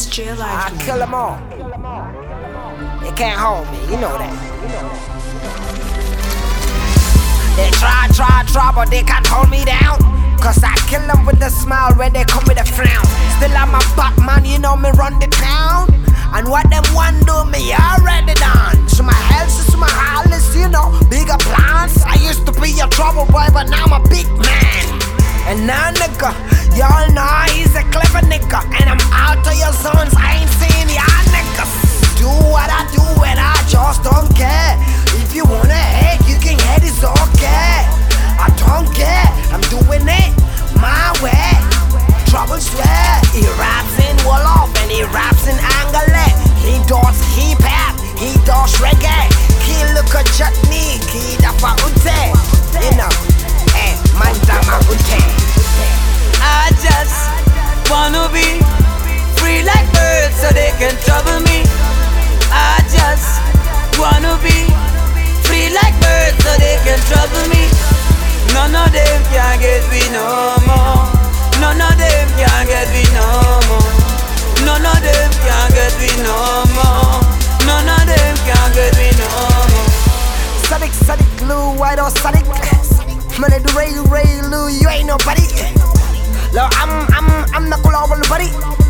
It's J I kill them all. They can't hold me, you know that. They try, try, try, but they can't hold me down. Cause I kill them with a smile when they come with a frown. Still I'm a Batman, you know me run the town. And what them one do me already done. So my health is my highest, you know, bigger plans. I used to be a trouble boy, but now I'm a big man. And now nigga, y'all know he's a clever nigga. And I'm out of your zones, I ain't seeing y'all niggas. Do what I do and I just don't care. If you wanna hate, you can hate, it's okay. I don't care, I'm doing it my way. Trouble swear, he raps in Wolof and he raps in Angale. He does hip hop, he does reggae. He look a chutney, he dafa can trouble me. I just wanna be free like birds so they can trouble me. None of them can get me no more. None of them can get me no more. None of them can get me no more. None of them can get me no more. Sonic, Sonic, Lou, why don't Sonic? Man, the Ray, Ray, Lou, you ain't nobody. Look, I'm, I'm, I'm the global. Thinking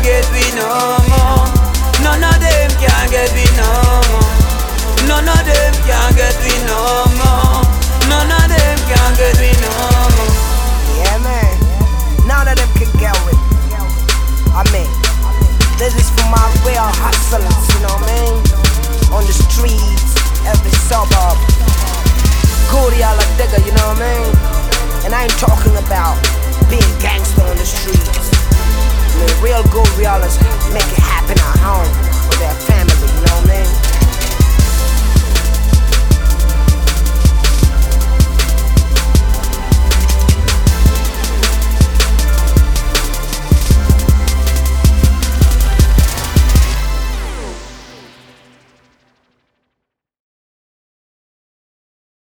can get me no more. None of them can get me no more. None of them can get me no more. None of them can get me no more. Yeah, man. None of them can get with me. I mean, this is for my real hustlers, you know what I mean? On the streets, every suburb. Goody, I like digger, you know what I mean? And I ain't talking about We all just make it happen.